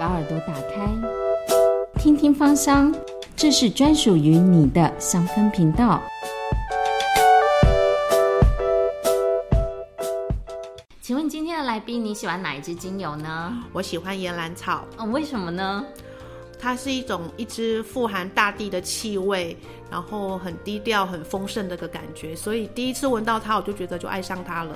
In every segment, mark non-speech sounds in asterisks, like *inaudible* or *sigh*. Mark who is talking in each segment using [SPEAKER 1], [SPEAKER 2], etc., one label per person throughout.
[SPEAKER 1] 把耳朵打开，听听芳香，这是专属于你的香氛频道。请问今天的来宾，你喜欢哪一支精油呢？
[SPEAKER 2] 我喜欢岩兰草，
[SPEAKER 1] 嗯，为什么呢？
[SPEAKER 2] 它是一种一支富含大地的气味，然后很低调、很丰盛的一个感觉，所以第一次闻到它，我就觉得就爱上它了。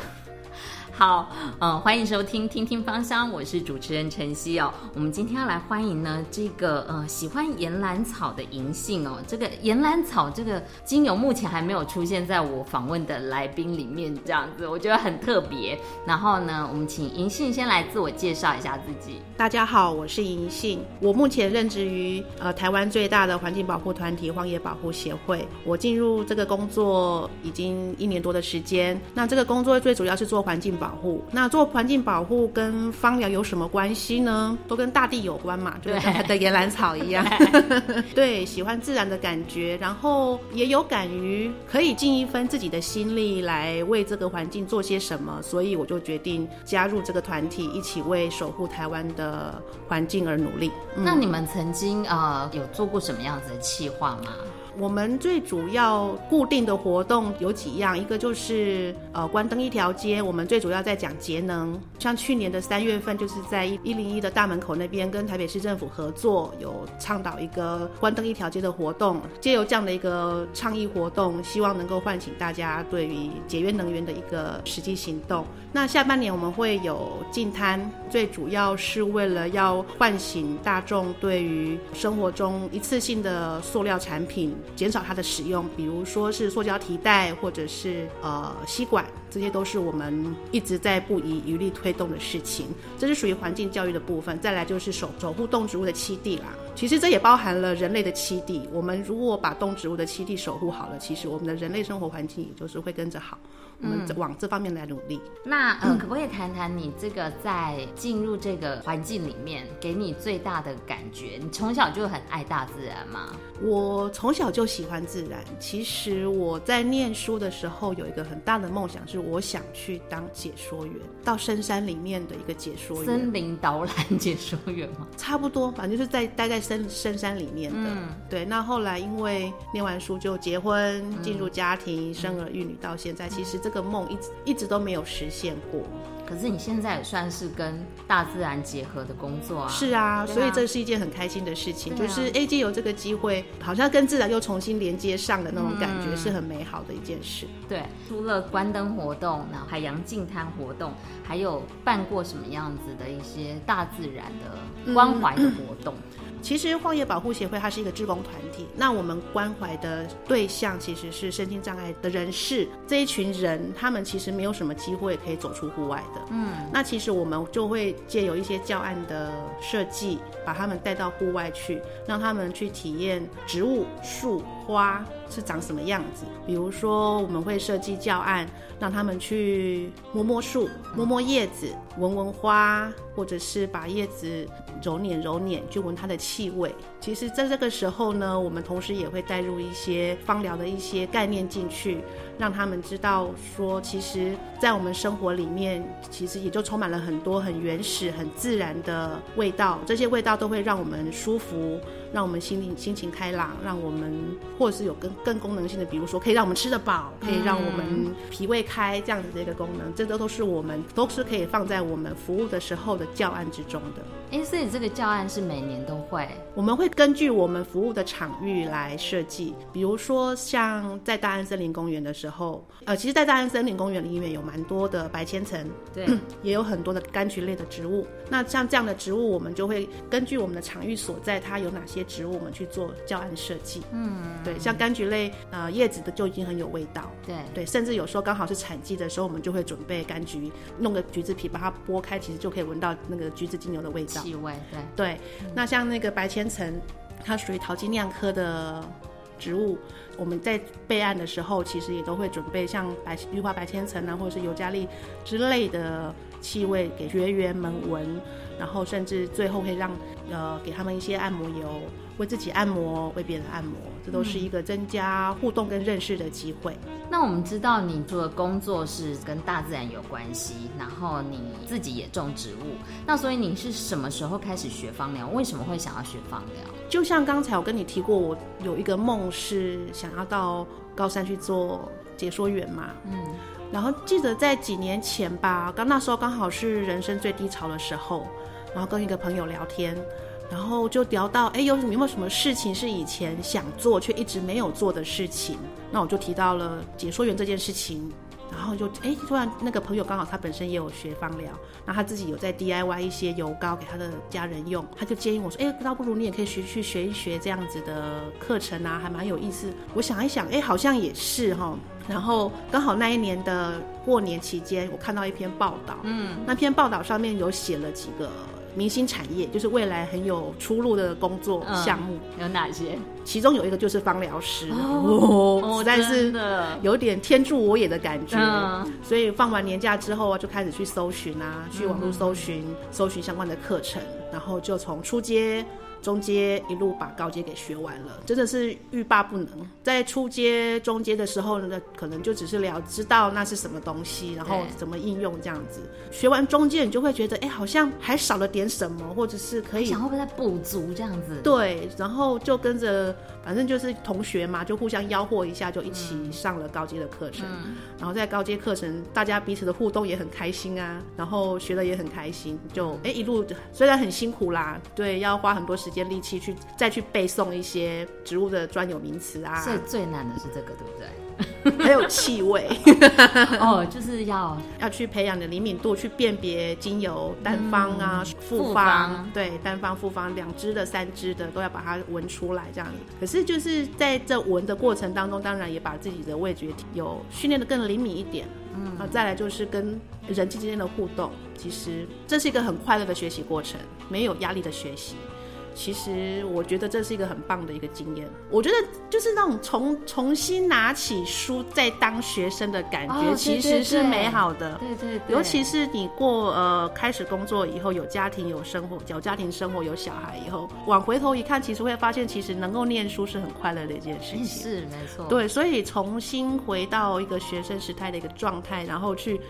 [SPEAKER 1] 好，嗯，欢迎收听《听听芳香》，我是主持人陈曦哦。我们今天要来欢迎呢，这个呃喜欢岩兰草的银杏哦。这个岩兰草这个精油目前还没有出现在我访问的来宾里面，这样子我觉得很特别。然后呢，我们请银杏先来自我介绍一下自己。
[SPEAKER 2] 大家好，我是银杏，我目前任职于呃台湾最大的环境保护团体荒野保护协会。我进入这个工作已经一年多的时间。那这个工作最主要是做环境保护。那做环境保护跟芳疗有什么关系呢？都跟大地有关嘛，就跟的岩兰草一样。*laughs* 对，喜欢自然的感觉，然后也有感于可以尽一分自己的心力来为这个环境做些什么，所以我就决定加入这个团体，一起为守护台湾的环境而努力。
[SPEAKER 1] 那你们曾经呃有做过什么样子的企划吗？
[SPEAKER 2] 我们最主要固定的活动有几样，一个就是呃关灯一条街，我们最主要在讲节能。像去年的三月份，就是在一一零一的大门口那边跟台北市政府合作，有倡导一个关灯一条街的活动，借由这样的一个倡议活动，希望能够唤醒大家对于节约能源的一个实际行动。那下半年我们会有净摊，最主要是为了要唤醒大众对于生活中一次性的塑料产品。减少它的使用，比如说是塑胶提袋或者是呃吸管，这些都是我们一直在不遗余力推动的事情。这是属于环境教育的部分。再来就是守守护动植物的栖地啦，其实这也包含了人类的栖地。我们如果把动植物的栖地守护好了，其实我们的人类生活环境也就是会跟着好。我们往这方面来努力。
[SPEAKER 1] 那呃，可不可以谈谈你这个在进入这个环境里面，给你最大的感觉？你从小就很爱大自然吗？
[SPEAKER 2] 我从小就喜欢自然。其实我在念书的时候有一个很大的梦想，是我想去当解说员，到深山里面的一个解说员。
[SPEAKER 1] 森林导览解说员吗？*laughs*
[SPEAKER 2] 差不多，反正就是在待在深深山里面的。嗯，对。那后来因为念完书就结婚，进入家庭，生儿育女，到现在其实。这个梦一直一直都没有实现过，
[SPEAKER 1] 可是你现在也算是跟大自然结合的工作啊。
[SPEAKER 2] 是啊，所以这是一件很开心的事情，就是 A G 有这个机会，好像跟自然又重新连接上的那种感觉，是很美好的一件事。
[SPEAKER 1] 对，除了关灯活动，那海洋净滩活动，还有办过什么样子的一些大自然的关怀的活动？
[SPEAKER 2] 其实荒野保护协会它是一个志工团体，那我们关怀的对象其实是身心障碍的人士这一群人，他们其实没有什么机会可以走出户外的。嗯，那其实我们就会借由一些教案的设计，把他们带到户外去，让他们去体验植物、树、花是长什么样子。比如说，我们会设计教案，让他们去摸摸树、摸摸叶子、闻闻花，或者是把叶子。揉捻揉捻，就闻它的气味。其实，在这个时候呢，我们同时也会带入一些芳疗的一些概念进去，让他们知道说，其实，在我们生活里面，其实也就充满了很多很原始、很自然的味道。这些味道都会让我们舒服。让我们心里心情开朗，让我们或者是有更更功能性的，比如说可以让我们吃得饱，可以让我们脾胃开这样子的一个功能，这都都是我们都是可以放在我们服务的时候的教案之中的。
[SPEAKER 1] 哎，所以这个教案是每年都会，
[SPEAKER 2] 我们会根据我们服务的场域来设计，比如说像在大安森林公园的时候，呃，其实，在大安森林公园里面有蛮多的白千层，
[SPEAKER 1] 对，*clears throat*
[SPEAKER 2] 也有很多的柑橘类的植物。那像这样的植物，我们就会根据我们的场域所在，它有哪些。植物我们去做教案设计，嗯，对，像柑橘类，呃，叶子的就已经很有味道，
[SPEAKER 1] 对
[SPEAKER 2] 对，甚至有时候刚好是产季的时候，我们就会准备柑橘，弄个橘子皮把它剥开，其实就可以闻到那个橘子精油的味道，
[SPEAKER 1] 气味，对
[SPEAKER 2] 对。那像那个白千层，它属于桃金酿科的植物，我们在备案的时候，其实也都会准备像白玉化白千层啊，或者是尤加利之类的气味给学员们闻。然后甚至最后会让呃给他们一些按摩油，为自己按摩，为别人按摩，这都是一个增加互动跟认识的机会。
[SPEAKER 1] 那我们知道你做的工作是跟大自然有关系，然后你自己也种植物，那所以你是什么时候开始学芳疗？为什么会想要学芳疗？
[SPEAKER 2] 就像刚才我跟你提过，我有一个梦是想要到高山去做解说员嘛，嗯，然后记得在几年前吧，刚那时候刚好是人生最低潮的时候，然后跟一个朋友聊天。然后就聊到，哎，有有没有什么事情是以前想做却一直没有做的事情？那我就提到了解说员这件事情。然后就，哎，突然那个朋友刚好他本身也有学芳疗，那他自己有在 DIY 一些油膏给他的家人用，他就建议我说，哎，倒不如你也可以学去学一学这样子的课程啊，还蛮有意思。我想一想，哎，好像也是哈。然后刚好那一年的过年期间，我看到一篇报道，嗯，那篇报道上面有写了几个。明星产业就是未来很有出路的工作项目，
[SPEAKER 1] 有哪些？
[SPEAKER 2] 其中有一个就是芳疗师，哦，实在是有点天助我也的感觉。所以放完年假之后啊，就开始去搜寻啊，去网络搜寻，搜寻相关的课程，然后就从初阶。中阶一路把高阶给学完了，真的是欲罢不能。在初阶、中阶的时候呢，可能就只是了知道那是什么东西，然后怎么应用这样子。学完中阶，你就会觉得，哎，好像还少了点什么，或者是可以
[SPEAKER 1] 想会不会再补足这样子？
[SPEAKER 2] 对，然后就跟着，反正就是同学嘛，就互相吆喝一下，就一起上了高阶的课程。然后在高阶课程，大家彼此的互动也很开心啊，然后学的也很开心，就哎一路虽然很辛苦啦，对，要花很多时。些力气去再去背诵一些植物的专有名词啊，
[SPEAKER 1] 所以最难的是这个，对不对？
[SPEAKER 2] 还有气味 *laughs*
[SPEAKER 1] 哦，就是要 *laughs*
[SPEAKER 2] 要去培养的灵敏度，去辨别精油单方啊、复方，对，单方、复方，两支的、三支的都要把它闻出来，这样子。可是就是在这闻的过程当中，当然也把自己的味觉有训练的更灵敏一点。嗯，啊，再来就是跟人际之间的互动，其实这是一个很快乐的学习过程，没有压力的学习。其实我觉得这是一个很棒的一个经验。我觉得就是那种重重新拿起书再当学生的感觉，其实是美好的。
[SPEAKER 1] 对对。
[SPEAKER 2] 尤其是你过呃开始工作以后，有家庭有生活，有家庭生活有小孩以后，往回头一看，其实会发现，其实能够念书是很快乐的一件事情。
[SPEAKER 1] 是没错。
[SPEAKER 2] 对，所以重新回到一个学生时态的一个状态，然后去。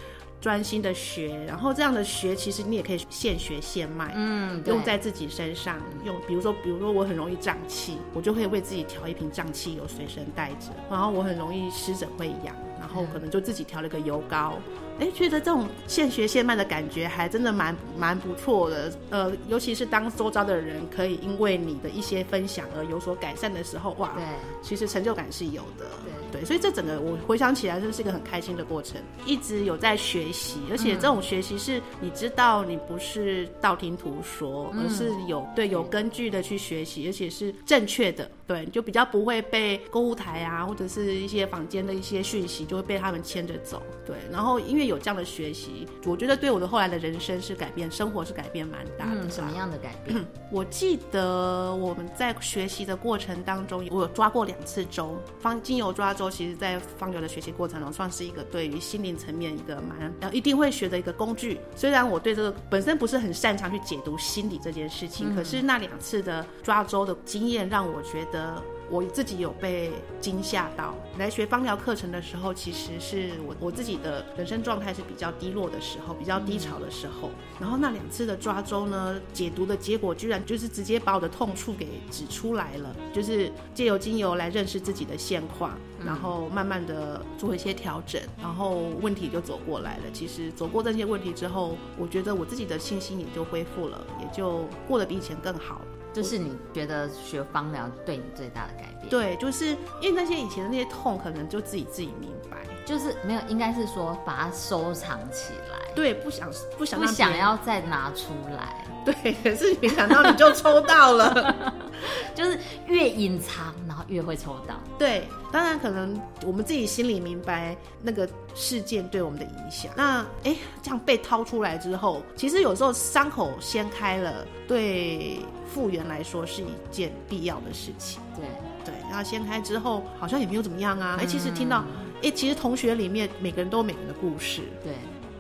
[SPEAKER 2] 专心的学，然后这样的学，其实你也可以现学现卖，嗯，用在自己身上。用，比如说，比如说我很容易胀气，我就会为自己调一瓶胀气油随身带着。然后我很容易湿疹会痒，然后可能就自己调了个油膏。哎，觉得这种现学现卖的感觉还真的蛮蛮不错的。呃，尤其是当周遭的人可以因为你的一些分享而有所改善的时候，哇，
[SPEAKER 1] 对，
[SPEAKER 2] 其实成就感是有的。
[SPEAKER 1] 对
[SPEAKER 2] 对，所以这整个我回想起来，就是一个很开心的过程。一直有在学习，而且这种学习是你知道你不是道听途说，而是有对有根据的去学习，而且是正确的。对，就比较不会被购物台啊，或者是一些坊间的一些讯息，就会被他们牵着走。对，然后因为有这样的学习，我觉得对我的后来的人生是改变，生活是改变蛮大的。
[SPEAKER 1] 什么样的改变？*clears throat*
[SPEAKER 2] 我记得我们在学习的过程当中，我有抓过两次周，方精油抓周，其实在方流的学习过程中，算是一个对于心灵层面一个蛮呃一定会学的一个工具。虽然我对这个本身不是很擅长去解读心理这件事情，可是那两次的抓周的经验让我觉得。我自己有被惊吓到。来学芳疗课程的时候，其实是我我自己的人生状态是比较低落的时候，比较低潮的时候。然后那两次的抓周呢，解读的结果居然就是直接把我的痛处给指出来了，就是借由精油来认识自己的现况，然后慢慢的做一些调整，然后问题就走过来了。其实走过这些问题之后，我觉得我自己的信心也就恢复了，也就过得比以前更好。
[SPEAKER 1] 这是你觉得学芳疗对你最大的改变？
[SPEAKER 2] 对，就是因为那些以前的那些痛，可能就自己自己明白，
[SPEAKER 1] 就是没有，应该是说把它收藏起来。
[SPEAKER 2] 对，不想不想
[SPEAKER 1] 不想要再拿出来。*laughs*
[SPEAKER 2] 对，可是没想到你就抽到了，*laughs*
[SPEAKER 1] 就是越隐藏，然后越会抽到。*laughs*
[SPEAKER 2] 对，当然可能我们自己心里明白那个事件对我们的影响。那哎，这样被掏出来之后，其实有时候伤口掀开了，对复原来说是一件必要的事情。
[SPEAKER 1] 对
[SPEAKER 2] 对，然后掀开之后，好像也没有怎么样啊。哎，其实听到，哎，其实同学里面每个人都有每个人的故事。
[SPEAKER 1] 对。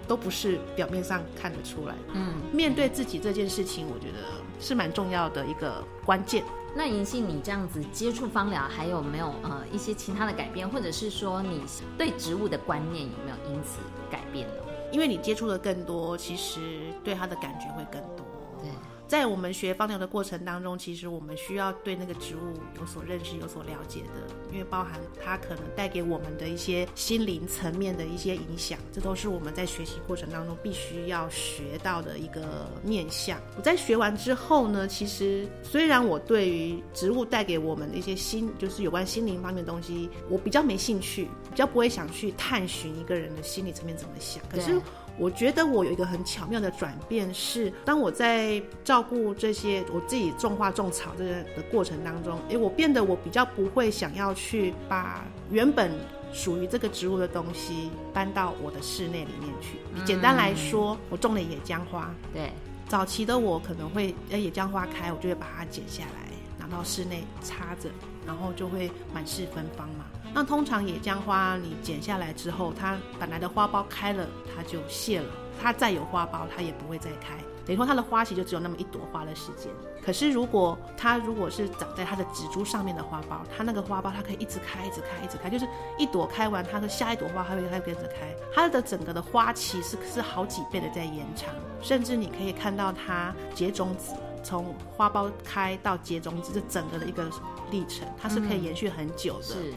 [SPEAKER 2] 都不是表面上看得出来。嗯，面对自己这件事情，我觉得是蛮重要的一个关键。
[SPEAKER 1] 那银杏，你这样子接触芳疗，还有没有呃一些其他的改变，或者是说你对植物的观念有没有因此改变呢？
[SPEAKER 2] 因为你接触的更多，其实对它的感觉会更多。
[SPEAKER 1] 对。
[SPEAKER 2] 在我们学芳疗的过程当中，其实我们需要对那个植物有所认识、有所了解的，因为包含它可能带给我们的一些心灵层面的一些影响，这都是我们在学习过程当中必须要学到的一个面向。我在学完之后呢，其实虽然我对于植物带给我们的一些心，就是有关心灵方面的东西，我比较没兴趣，比较不会想去探寻一个人的心理层面怎么想，可是。我觉得我有一个很巧妙的转变是，当我在照顾这些我自己种花种草这个的过程当中，诶，我变得我比较不会想要去把原本属于这个植物的东西搬到我的室内里面去。简单来说，我种了野姜花，
[SPEAKER 1] 对，
[SPEAKER 2] 早期的我可能会，诶，野姜花开，我就会把它剪下来，拿到室内插着，然后就会满室芬芳嘛。那通常野姜花你剪下来之后，它本来的花苞开了，它就谢了。它再有花苞，它也不会再开。等于说它的花期就只有那么一朵花的时间。可是如果它如果是长在它的植株上面的花苞，它那个花苞它可以一直开，一直开，一直开，就是一朵开完，它的下一朵花还会还跟着开。它的整个的花期是是好几倍的在延长，甚至你可以看到它结种子，从花苞开到结种子这整个的一个历程，它是可以延续很久的。
[SPEAKER 1] 是。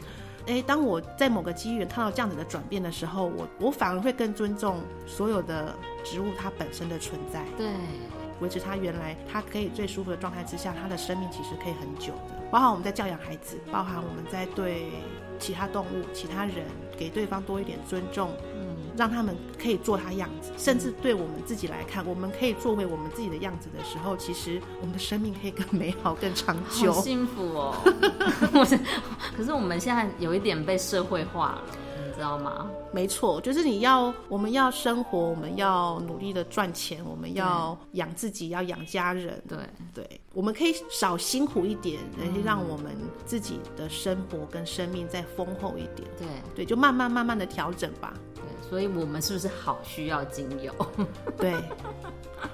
[SPEAKER 2] 哎，当我在某个机缘看到这样子的转变的时候，我我反而会更尊重所有的植物它本身的存在，
[SPEAKER 1] 对，
[SPEAKER 2] 维持它原来它可以最舒服的状态之下，它的生命其实可以很久的。包含我们在教养孩子，包含我们在对其他动物、其他人给对方多一点尊重。让他们可以做他样子，甚至对我们自己来看，我们可以作为我们自己的样子的时候，其实我们的生命可以更美好、更长久。
[SPEAKER 1] 好幸福哦！*laughs* 可是我们现在有一点被社会化了。知道吗？
[SPEAKER 2] 没错，就是你要，我们要生活，我们要努力的赚钱，我们要养自己，要养家人。
[SPEAKER 1] 对
[SPEAKER 2] 对，我们可以少辛苦一点，让我们自己的生活跟生命再丰厚一点。
[SPEAKER 1] 对
[SPEAKER 2] 对，就慢慢慢慢的调整吧。
[SPEAKER 1] 对，所以我们是不是好需要精油？*laughs*
[SPEAKER 2] 对，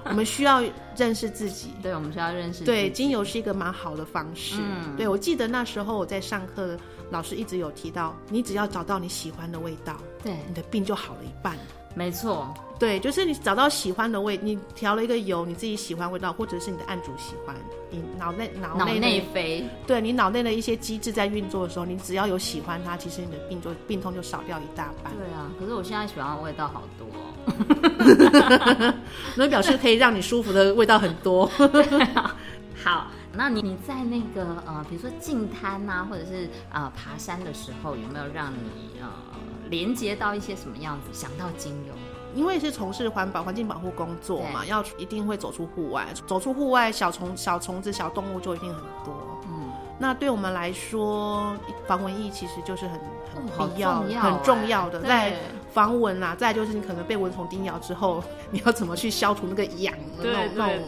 [SPEAKER 2] 我们需要认识自己。
[SPEAKER 1] 对，我们需要认识。
[SPEAKER 2] 对，精油是一个蛮好的方式。嗯，对我记得那时候我在上课。老师一直有提到，你只要找到你喜欢的味道，
[SPEAKER 1] 对，
[SPEAKER 2] 你的病就好了一半。
[SPEAKER 1] 没错，
[SPEAKER 2] 对，就是你找到喜欢的味，你调了一个油，你自己喜欢味道，或者是你的案主喜欢，你脑内
[SPEAKER 1] 脑内内啡，
[SPEAKER 2] 对你脑内的一些机制在运作的时候，你只要有喜欢它，其实你的病就病痛就少掉一大半。
[SPEAKER 1] 对啊，可是我现在喜欢的味道好多，*laughs*
[SPEAKER 2] 那表示可以让你舒服的味道很多。*laughs*
[SPEAKER 1] 好。那你你在那个呃，比如说进滩呐，或者是呃爬山的时候，有没有让你呃连接到一些什么样子，想到精油？
[SPEAKER 2] 因为是从事环保、环境保护工作嘛，要一定会走出户外，走出户外，小虫、小虫子、小动物就一定很多。嗯，那对我们来说，防蚊液其实就是很很必要、很重要的在。防蚊啊，再就是你可能被蚊虫叮咬之后，你要怎么去消除那个痒的那种那种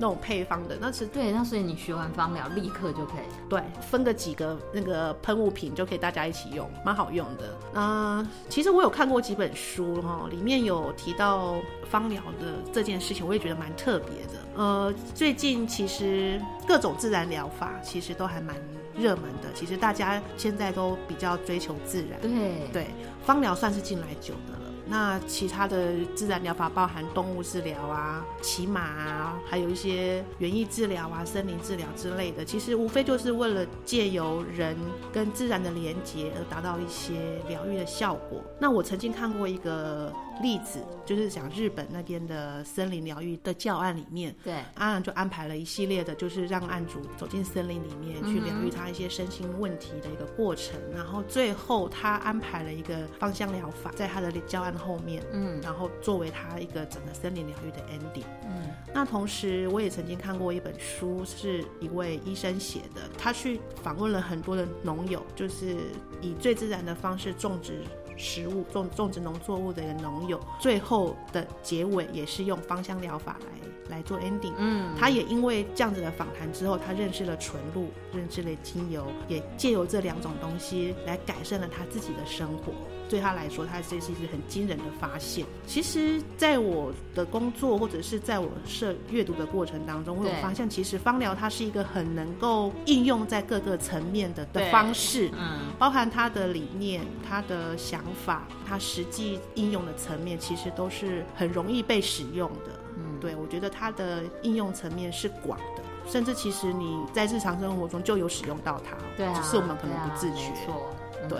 [SPEAKER 2] 那种配方的？那是
[SPEAKER 1] 对，那所以你学完芳疗立刻就可以
[SPEAKER 2] 对分个几个那个喷雾瓶就可以大家一起用，蛮好用的。嗯，其实我有看过几本书哈，里面有提到芳疗的这件事情，我也觉得蛮特别的。呃，最近其实各种自然疗法其实都还蛮。热门的，其实大家现在都比较追求自然，
[SPEAKER 1] 对
[SPEAKER 2] 对，芳疗算是进来久的了。那其他的自然疗法包含动物治疗啊、骑马啊，还有一些园艺治疗啊、森林治疗之类的，其实无非就是为了借由人跟自然的连接而达到一些疗愈的效果。那我曾经看过一个。例子就是讲日本那边的森林疗愈的教案里面，
[SPEAKER 1] 对，
[SPEAKER 2] 阿然就安排了一系列的，就是让案主走进森林里面去疗愈他一些身心问题的一个过程，然后最后他安排了一个芳香疗法在他的教案后面，嗯，然后作为他一个整个森林疗愈的 ending，嗯，那同时我也曾经看过一本书，是一位医生写的，他去访问了很多的农友，就是以最自然的方式种植。食物、种种植农作物的一个农友，最后的结尾也是用芳香疗法来来做 ending。嗯，他也因为这样子的访谈之后，他认识了纯露，认识了精油，也借由这两种东西来改善了他自己的生活。对他来说，他这是一个很惊人的发现。其实，在我的工作或者是在我设阅读的过程当中，我有发现，其实芳疗它是一个很能够应用在各个层面的的方式，嗯，包含它的理念、它的想法、它实际应用的层面，其实都是很容易被使用的。嗯，对我觉得它的应用层面是广的，甚至其实你在日常生活中就有使用到它，
[SPEAKER 1] 对啊，
[SPEAKER 2] 只是我们可能不自觉，对。对，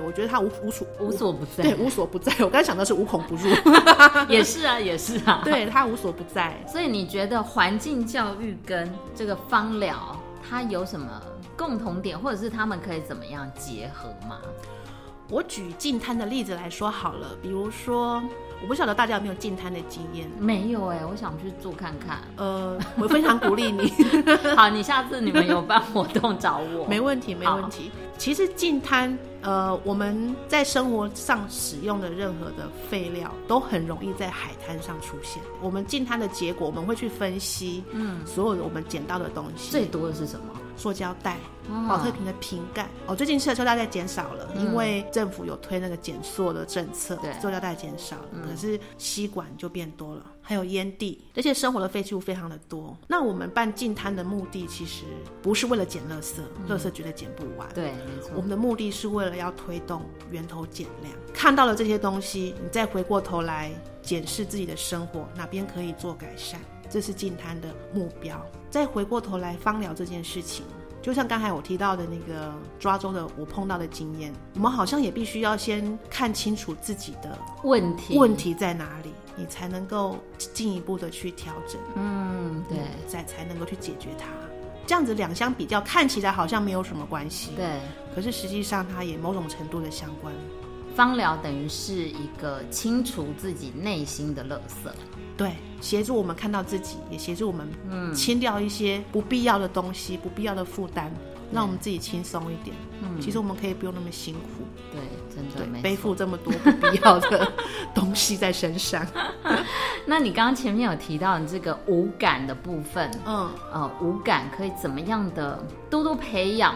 [SPEAKER 2] 我觉得他无无所
[SPEAKER 1] 无所不在，
[SPEAKER 2] 对，无所不在。我刚才想到是无孔不入，*laughs*
[SPEAKER 1] 也是啊，也是啊。*laughs*
[SPEAKER 2] 对他无所不在。
[SPEAKER 1] 所以你觉得环境教育跟这个芳疗，它有什么共同点，或者是他们可以怎么样结合吗？
[SPEAKER 2] 我举净滩的例子来说好了，比如说，我不晓得大家有没有进滩的经验？
[SPEAKER 1] 没有哎，我想去做看看。
[SPEAKER 2] 呃，我非常鼓励你。*laughs*
[SPEAKER 1] 好，你下次你们有办活动找我，*laughs*
[SPEAKER 2] 没问题，没问题。其实进滩。呃，我们在生活上使用的任何的废料，都很容易在海滩上出现。我们进滩的结果，我们会去分析，嗯，所有的我们捡到的东西，
[SPEAKER 1] 最多的是什么？
[SPEAKER 2] 塑胶袋。保特瓶的瓶盖哦，最近塑胶袋在减少了，因为政府有推那个减塑的政策，塑胶袋减少了。可是吸管就变多了，还有烟蒂，这些生活的废弃物非常的多。那我们办净滩的目的，其实不是为了捡垃圾，垃圾绝对捡不完。
[SPEAKER 1] 对，没错。
[SPEAKER 2] 我们的目的是为了要推动源头减量。看到了这些东西，你再回过头来检视自己的生活，哪边可以做改善，这是净滩的目标。再回过头来芳疗这件事情。就像刚才我提到的那个抓周的我碰到的经验，我们好像也必须要先看清楚自己的
[SPEAKER 1] 问题
[SPEAKER 2] 问题在哪里，你才能够进一步的去调整。
[SPEAKER 1] 嗯，对，
[SPEAKER 2] 才才能够去解决它。这样子两相比较，看起来好像没有什么关系。
[SPEAKER 1] 对，
[SPEAKER 2] 可是实际上它也某种程度的相关。
[SPEAKER 1] 芳疗等于是一个清除自己内心的垃圾。
[SPEAKER 2] 对，协助我们看到自己，也协助我们嗯清掉一些不必要的东西、不必要的负担，让我们自己轻松一点。嗯，其实我们可以不用那么辛苦。
[SPEAKER 1] 对，真的
[SPEAKER 2] 背负这么多不必要的东西在身上。*laughs*
[SPEAKER 1] 那你刚刚前面有提到你这个五感的部分，嗯，呃，五感可以怎么样的多多培养？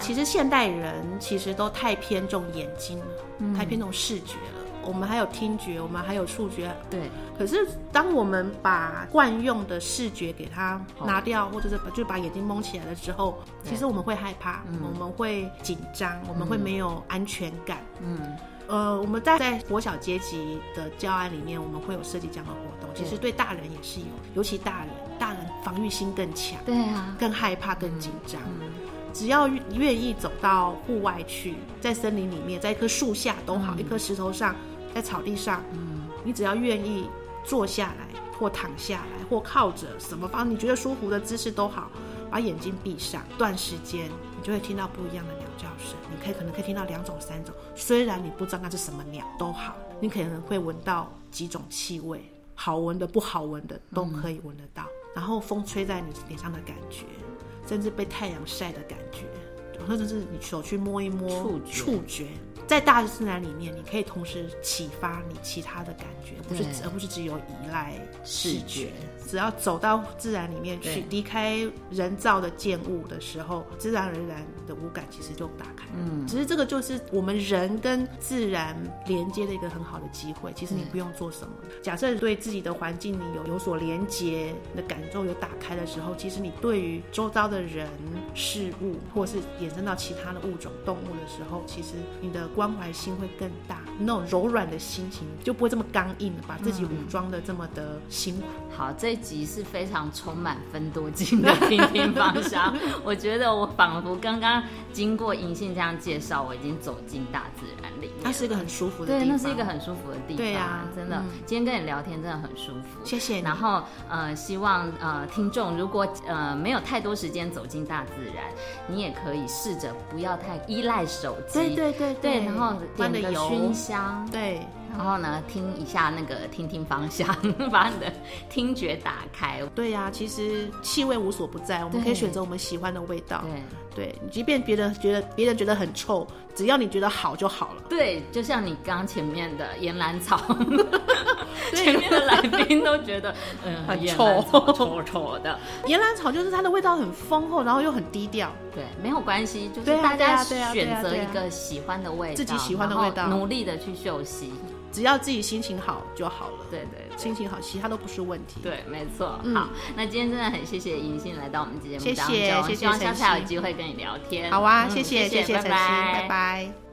[SPEAKER 2] 其实现代人其实都太偏重眼睛了，太偏重视觉了。我们还有听觉，我们还有触觉，
[SPEAKER 1] 对。
[SPEAKER 2] 可是当我们把惯用的视觉给它拿掉，或者是就把眼睛蒙起来了之后，其实我们会害怕，我们会紧张，我们会没有安全感。嗯，呃，我们在在国小阶级的教案里面，我们会有设计这样的活动。其实对大人也是有，尤其大人，大人防御心更强，
[SPEAKER 1] 对啊，
[SPEAKER 2] 更害怕，更紧张。只要愿意走到户外去，在森林里面，在一棵树下都好，一颗石头上。在草地上，嗯，你只要愿意坐下来，或躺下来，或靠着什么方你觉得舒服的姿势都好，把眼睛闭上，段时间你就会听到不一样的鸟叫声。你可以可能可以听到两种、三种，虽然你不知道那是什么鸟都好，你可能会闻到几种气味，好闻的、不好闻的都可以闻得到。然后风吹在你脸上的感觉，甚至被太阳晒的感觉，或者是你手去摸一摸触触觉。在大自然里面，你可以同时启发你其他的感觉，不是而不是只有依赖视觉。只要走到自然里面去，离开人造的建物的时候，自然而然的五感其实就打开。嗯，其实这个就是我们人跟自然连接的一个很好的机会。其实你不用做什么，假设对自己的环境你有有所连接的感受有打开的时候，其实你对于周遭的人事物，或是衍生到其他的物种动物的时候，其实你的关怀心会更大，那种柔软的心情就不会这么刚硬，把自己武装的这么的辛苦。
[SPEAKER 1] 好，这一。集是非常充满分多金的听听芳香，*laughs* 我觉得我仿佛刚刚经过银杏这样介绍，我已经走进大自然里。
[SPEAKER 2] 面。那是一个很舒服的地
[SPEAKER 1] 方，对，那是一个很舒服的地方。
[SPEAKER 2] 对
[SPEAKER 1] 呀，真的，今天跟你聊天真的很舒服。
[SPEAKER 2] 谢谢。
[SPEAKER 1] 然后呃，希望呃听众如果呃没有太多时间走进大自然，你也可以试着不要太依赖手机。
[SPEAKER 2] 对对对
[SPEAKER 1] 对。然后点个熏香，
[SPEAKER 2] 对。
[SPEAKER 1] 然后呢，听一下那个听听芳香，*laughs* 把你的听觉打开。
[SPEAKER 2] 对呀、其实气味无所不在，我们可以选择我们喜欢的味道。
[SPEAKER 1] 对
[SPEAKER 2] 对，即便别人觉得别人觉得很臭，只要你觉得好就好了。
[SPEAKER 1] 对，就像你刚刚前面的岩兰草，*laughs* 前面的来宾都觉得嗯
[SPEAKER 2] 很
[SPEAKER 1] 岩兰
[SPEAKER 2] 臭
[SPEAKER 1] 臭臭的。*laughs*
[SPEAKER 2] 岩兰草就是它的味道很丰厚，然后又很低调。
[SPEAKER 1] 对，没有关系，就是大家选择一个喜欢的味道，
[SPEAKER 2] 自己喜欢的味道
[SPEAKER 1] 努力的去嗅息。
[SPEAKER 2] 只要自己心情好就好了。
[SPEAKER 1] 对对
[SPEAKER 2] 心情好，其他都不是问题。
[SPEAKER 1] 对，没错。
[SPEAKER 2] 嗯
[SPEAKER 1] 好，那今天真的很谢谢银杏来到我们节目
[SPEAKER 2] 谢
[SPEAKER 1] 当中，
[SPEAKER 2] 谢谢谢
[SPEAKER 1] 希望下次还有机会跟你聊天。
[SPEAKER 2] 好啊，
[SPEAKER 1] 嗯
[SPEAKER 2] 谢谢
[SPEAKER 1] 谢
[SPEAKER 2] 谢谢晨曦，拜拜